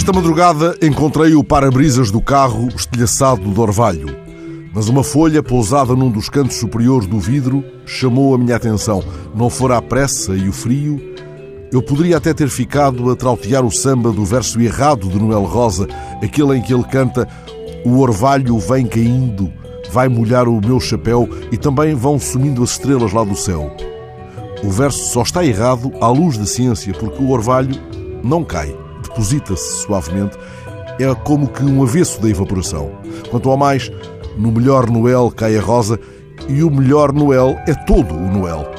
Esta madrugada encontrei o para-brisas do carro estilhaçado de orvalho, mas uma folha pousada num dos cantos superiores do vidro chamou a minha atenção. Não fora a pressa e o frio, eu poderia até ter ficado a trautear o samba do verso errado de Noel Rosa, aquele em que ele canta O orvalho vem caindo, vai molhar o meu chapéu e também vão sumindo as estrelas lá do céu. O verso só está errado à luz da ciência, porque o orvalho não cai deposita-se suavemente, é como que um avesso da evaporação. Quanto ao mais, no melhor Noel cai a rosa e o melhor Noel é todo o Noel.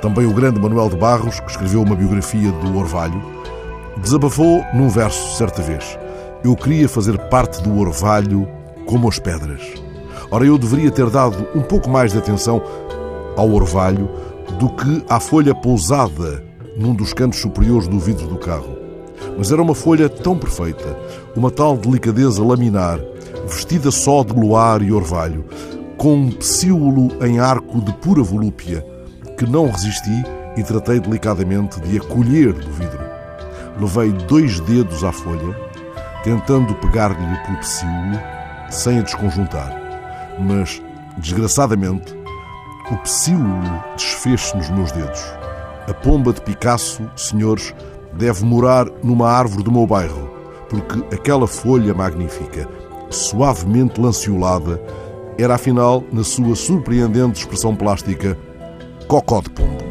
Também o grande Manuel de Barros, que escreveu uma biografia do Orvalho, desabafou num verso certa vez: Eu queria fazer parte do Orvalho como as pedras. Ora, eu deveria ter dado um pouco mais de atenção ao orvalho do que à folha pousada num dos cantos superiores do vidro do carro. Mas era uma folha tão perfeita, uma tal delicadeza laminar, vestida só de luar e orvalho, com um psíolo em arco de pura volúpia, que não resisti e tratei delicadamente de acolher do vidro. Levei dois dedos à folha, tentando pegar-lhe pelo psíolo, sem a desconjuntar. Mas, desgraçadamente, o psíolo desfez-se nos meus dedos. A pomba de Picasso, senhores, deve morar numa árvore do meu bairro, porque aquela folha magnífica, suavemente lanceolada, era afinal, na sua surpreendente expressão plástica, cocó de pombo.